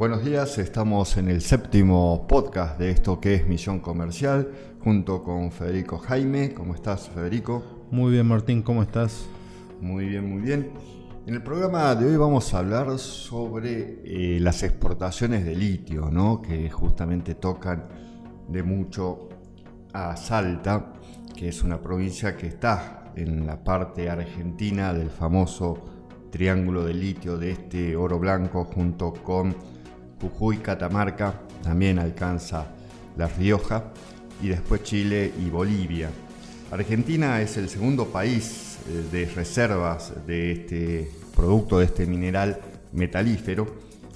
Buenos días, estamos en el séptimo podcast de esto que es Misión Comercial, junto con Federico Jaime. ¿Cómo estás, Federico? Muy bien, Martín, ¿cómo estás? Muy bien, muy bien. En el programa de hoy vamos a hablar sobre eh, las exportaciones de litio, ¿no? que justamente tocan de mucho a Salta, que es una provincia que está en la parte argentina del famoso triángulo de litio de este oro blanco junto con Jujuy, Catamarca, también alcanza La Rioja y después Chile y Bolivia. Argentina es el segundo país eh, de reservas de este producto, de este mineral metalífero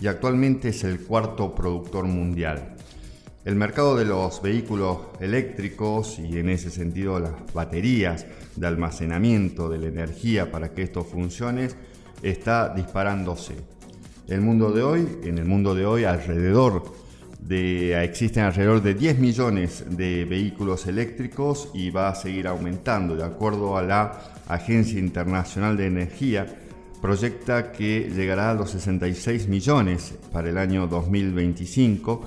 y actualmente es el cuarto productor mundial. El mercado de los vehículos eléctricos y en ese sentido las baterías de almacenamiento de la energía para que esto funcione está disparándose. El mundo de hoy, en el mundo de hoy alrededor de, existen alrededor de 10 millones de vehículos eléctricos y va a seguir aumentando. De acuerdo a la Agencia Internacional de Energía, proyecta que llegará a los 66 millones para el año 2025,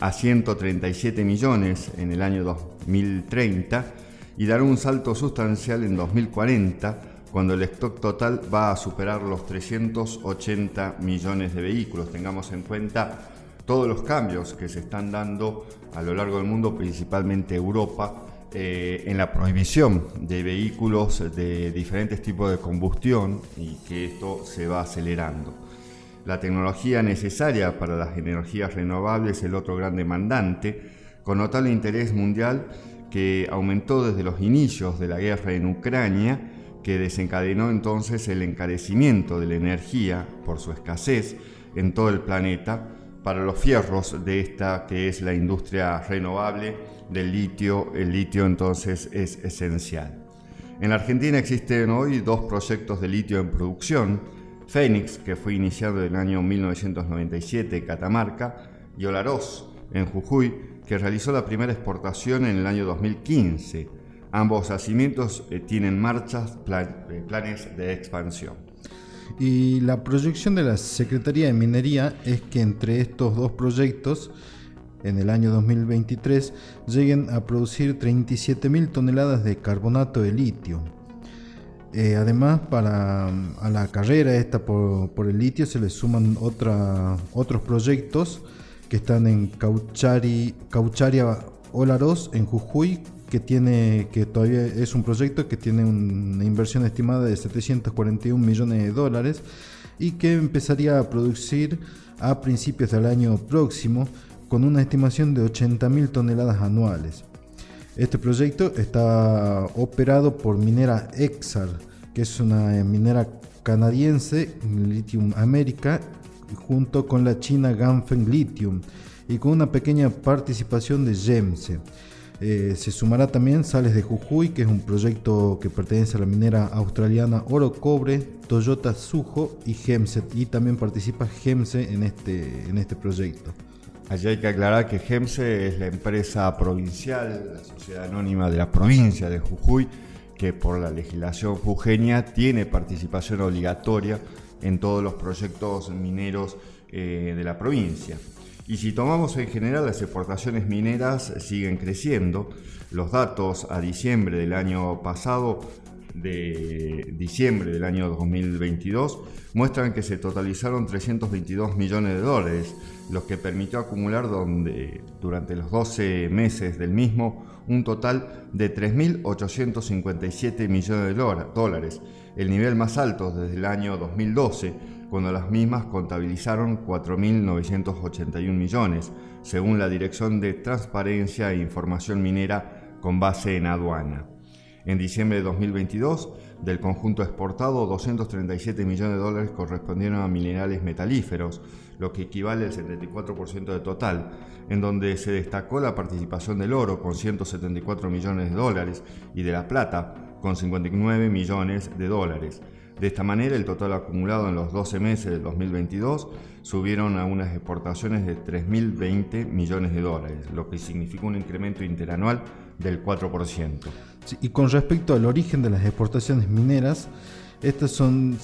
a 137 millones en el año 2030 y dará un salto sustancial en 2040 cuando el stock total va a superar los 380 millones de vehículos. Tengamos en cuenta todos los cambios que se están dando a lo largo del mundo, principalmente Europa, eh, en la prohibición de vehículos de diferentes tipos de combustión y que esto se va acelerando. La tecnología necesaria para las energías renovables es el otro gran demandante, con notable interés mundial que aumentó desde los inicios de la guerra en Ucrania que desencadenó entonces el encarecimiento de la energía por su escasez en todo el planeta para los fierros de esta que es la industria renovable del litio. El litio entonces es esencial. En la Argentina existen hoy dos proyectos de litio en producción, Fénix, que fue iniciado en el año 1997 en Catamarca, y Olaroz, en Jujuy, que realizó la primera exportación en el año 2015 Ambos yacimientos eh, tienen marchas, eh, planes de expansión. Y la proyección de la Secretaría de Minería es que entre estos dos proyectos, en el año 2023, lleguen a producir 37.000 toneladas de carbonato de litio. Eh, además, para a la carrera esta por, el litio se le suman otra, otros proyectos que están en Cauchari, Caucharia Olaroz, en Jujuy, que tiene que todavía es un proyecto que tiene una inversión estimada de 741 millones de dólares y que empezaría a producir a principios del año próximo con una estimación de 80 mil toneladas anuales. Este proyecto está operado por Minera Exar, que es una minera canadiense, Lithium America, junto con la china Ganfeng Lithium y con una pequeña participación de GEMSE. Eh, se sumará también Sales de Jujuy, que es un proyecto que pertenece a la minera australiana Oro Cobre, Toyota Sujo y Gemset. Y también participa Gemse en este, en este proyecto. Allí hay que aclarar que Gemse es la empresa provincial, la sociedad anónima de la provincia de Jujuy, que por la legislación jujeña tiene participación obligatoria en todos los proyectos mineros eh, de la provincia. Y si tomamos en general las exportaciones mineras siguen creciendo, los datos a diciembre del año pasado, de diciembre del año 2022, muestran que se totalizaron 322 millones de dólares, lo que permitió acumular donde, durante los 12 meses del mismo un total de 3.857 millones de dólares, el nivel más alto desde el año 2012 cuando las mismas contabilizaron 4.981 millones, según la Dirección de Transparencia e Información Minera con base en aduana. En diciembre de 2022, del conjunto exportado, 237 millones de dólares correspondieron a minerales metalíferos, lo que equivale al 74% del total, en donde se destacó la participación del oro con 174 millones de dólares y de la plata con 59 millones de dólares. De esta manera, el total acumulado en los 12 meses del 2022 subieron a unas exportaciones de 3.020 millones de dólares, lo que significó un incremento interanual del 4%. y con respecto al origen de las exportaciones mineras, estas son,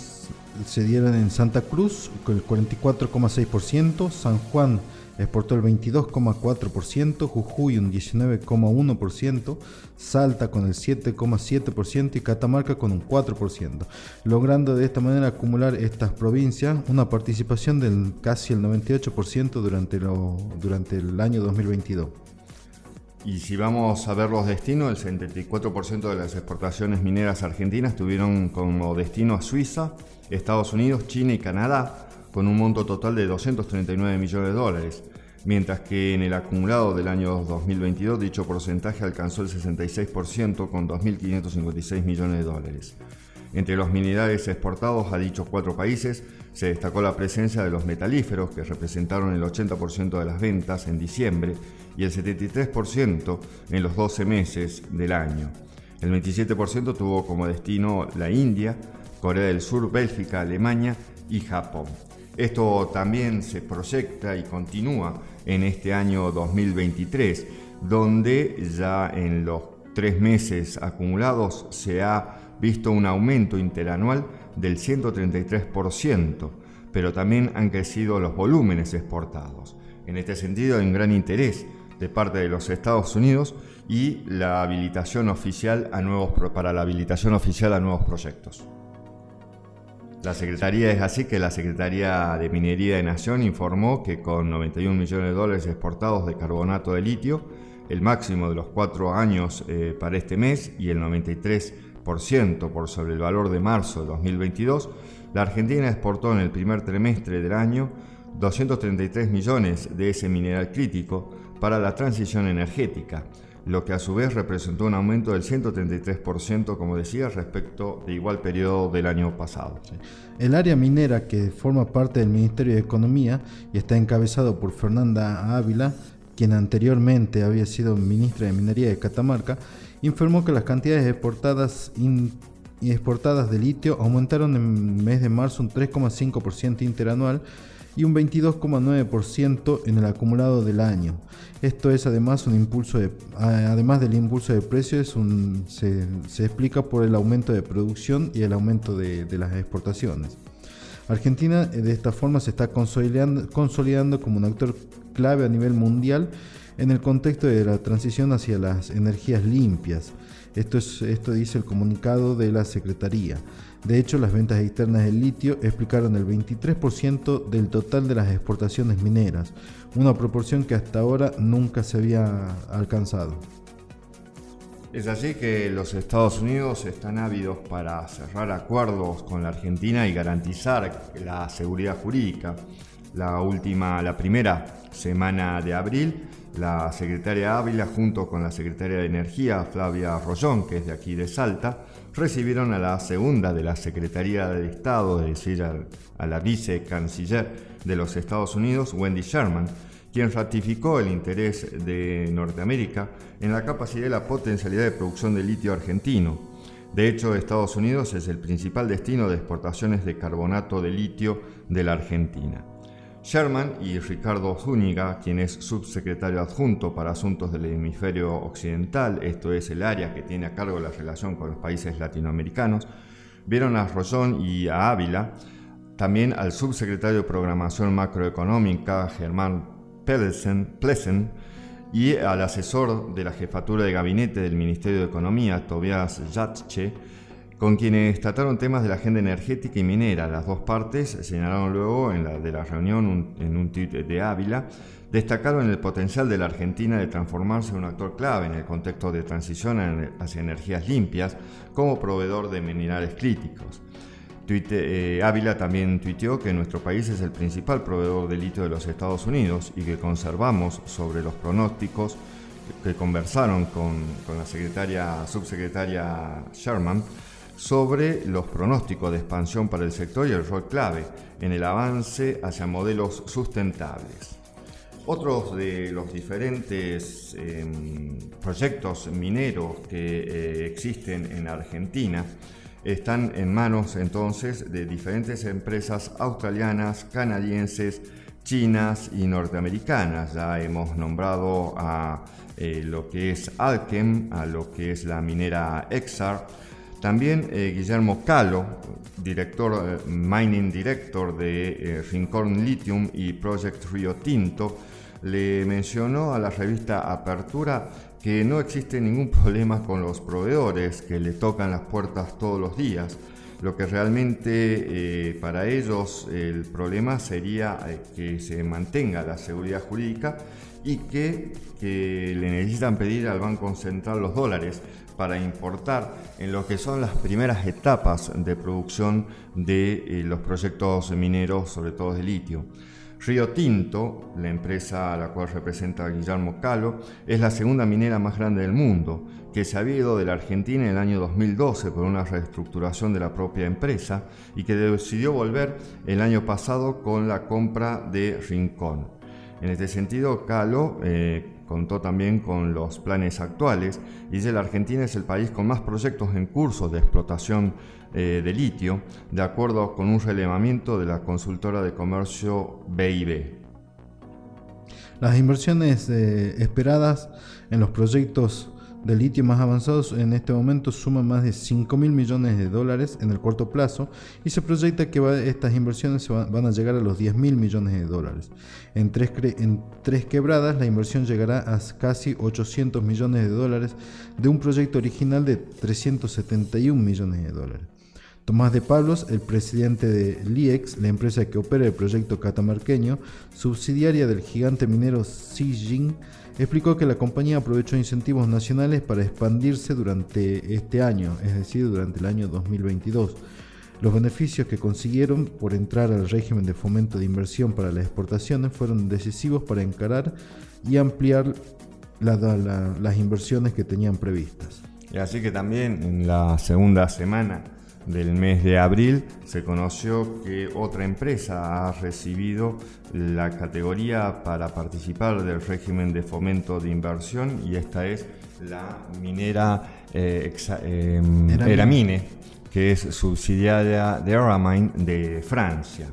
se dieron en Santa Cruz con el 44,6%, San Juan exportó el 22,4%, Jujuy un 19,1%, Salta con el 7,7% y Catamarca con un 4%, logrando de esta manera acumular estas provincias una participación del casi el 98% durante, durante el año 2022. Y si vamos a ver los destinos, el 74% de las exportaciones mineras argentinas tuvieron como destino a Suiza, Estados Unidos, China y Canadá, con un monto total de 239 millones de dólares, mientras que en el acumulado del año 2022 dicho porcentaje alcanzó el 66% con 2.556 millones de dólares. Entre los minerales exportados a dichos cuatro países se destacó la presencia de los metalíferos, que representaron el 80% de las ventas en diciembre y el 73% en los 12 meses del año. El 27% tuvo como destino la India, Corea del Sur, Bélgica, Alemania y Japón. Esto también se proyecta y continúa en este año 2023, donde ya en los tres meses acumulados se ha visto un aumento interanual del 133%, pero también han crecido los volúmenes exportados. En este sentido, hay un gran interés de parte de los Estados Unidos y la habilitación oficial a nuevos, para la habilitación oficial a nuevos proyectos. La Secretaría es así que la Secretaría de Minería de Nación informó que con 91 millones de dólares exportados de carbonato de litio, el máximo de los cuatro años eh, para este mes y el 93% por sobre el valor de marzo de 2022, la Argentina exportó en el primer trimestre del año 233 millones de ese mineral crítico para la transición energética, lo que a su vez representó un aumento del 133%, como decía, respecto de igual periodo del año pasado. El área minera, que forma parte del Ministerio de Economía y está encabezado por Fernanda Ávila, quien anteriormente había sido ministra de Minería de Catamarca, informó que las cantidades exportadas, exportadas de litio aumentaron en el mes de marzo un 3,5% interanual y un 22,9% en el acumulado del año. Esto es además un impulso de, además del impulso de precios, se, explica por el aumento de producción y el aumento de, las exportaciones. Argentina eh, de esta forma se está consolidando, consolidando como un actor clave a nivel mundial en el contexto de la transición hacia las energías limpias. Esto, es, esto dice el comunicado de la Secretaría. De hecho, las ventas externas del litio explicaron el 23% del total de las exportaciones mineras, una proporción que hasta ahora nunca se había alcanzado. Es así que los Estados Unidos están ávidos para cerrar acuerdos con la Argentina y garantizar la seguridad jurídica. La última, la primera semana de abril, la secretaria Ávila junto con la secretaria de Energía, Flavia Rollón, que es de aquí de Salta, recibieron a la segunda de la Secretaría de Estado, es decir, a la vicecanciller de los Estados Unidos, Wendy Sherman, quien ratificó el interés de Norteamérica en la capacidad y la potencialidad de producción de litio argentino. De hecho, Estados Unidos es el principal destino de exportaciones de carbonato de litio de la Argentina. Sherman y Ricardo Zúñiga, quien es subsecretario adjunto para asuntos del hemisferio occidental, esto es el área que tiene a cargo la relación con los países latinoamericanos, vieron a Rollón y a Ávila, también al subsecretario de Programación Macroeconómica, Germán Plesen, y al asesor de la jefatura de gabinete del Ministerio de Economía, Tobias Jatche, con quienes trataron temas de la agenda energética y minera. Las dos partes señalaron luego en la, de la reunión en un tuit de Ávila, destacaron el potencial de la Argentina de transformarse en un actor clave en el contexto de transición hacia energías limpias como proveedor de minerales críticos. Eh, Ávila también tuiteó que nuestro país es el principal proveedor de litio de los Estados Unidos y que conservamos sobre los pronósticos que conversaron con, la secretaria, subsecretaria Sherman sobre los pronósticos de expansión para el sector y el rol clave en el avance hacia modelos sustentables. Otros de los diferentes em, proyectos mineros que eh, existen en Argentina están en manos entonces de diferentes empresas australianas, canadienses, chinas y norteamericanas. Ya hemos nombrado a eh, lo que es Alchem, a lo que es la minera Exar. También eh, Guillermo Calo, director, Mining Director de Rincón Lithium y Project Rio Tinto, le mencionó a la revista Apertura que no existe ningún problema con los proveedores que le tocan las puertas todos los días. Lo que realmente eh, para ellos el problema sería eh, que se mantenga la seguridad jurídica y que, le necesitan pedir al Banco Central los dólares para importar en lo que son las primeras etapas de producción de eh, los proyectos mineros, sobre todo de litio. Río Tinto, la empresa a la cual representa Guillermo Calo, es la segunda minera más grande del mundo, que se había ido de la Argentina en el año 2012 por una reestructuración de la propia empresa y que decidió volver el año pasado con la compra de Rincón. En este sentido, Calo eh, contó también con los planes actuales y dice la Argentina es el país con más proyectos en curso de explotación eh, de litio, de acuerdo con un relevamiento de la consultora de comercio BIB. Las inversiones eh, esperadas en los proyectos de litio más avanzados en este momento suman más de 5 mil millones de dólares en el corto plazo y se proyecta que estas inversiones van a llegar a los 10 mil millones de dólares. En tres, en tres quebradas la inversión llegará a casi 800 millones de dólares de un proyecto original de 371 millones de dólares. Tomás de Pablos, el presidente de LIEX, la empresa que opera el proyecto catamarqueño, subsidiaria del gigante minero Xijin, explicó que la compañía aprovechó incentivos nacionales para expandirse durante este año, es decir, durante el año 2022. Los beneficios que consiguieron por entrar al régimen de fomento de inversión para las exportaciones fueron decisivos para encarar y ampliar las inversiones que tenían previstas. Y así que también en la segunda semana del mes de abril se conoció que otra empresa ha recibido la categoría para participar del régimen de fomento de inversión y esta es la minera eh, em, Eramine, que es subsidiaria de Eramine de Francia.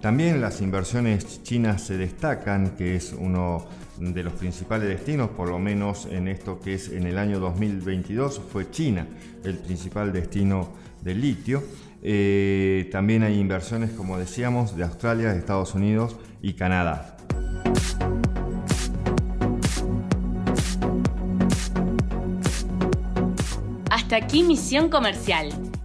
También las inversiones chinas se destacan, que es uno de los principales destinos, por lo menos en esto que es en el año 2022, fue China el principal destino del litio. Eh, también hay inversiones, como decíamos, de Australia, de Estados Unidos y Canadá. Hasta aquí Misión Comercial,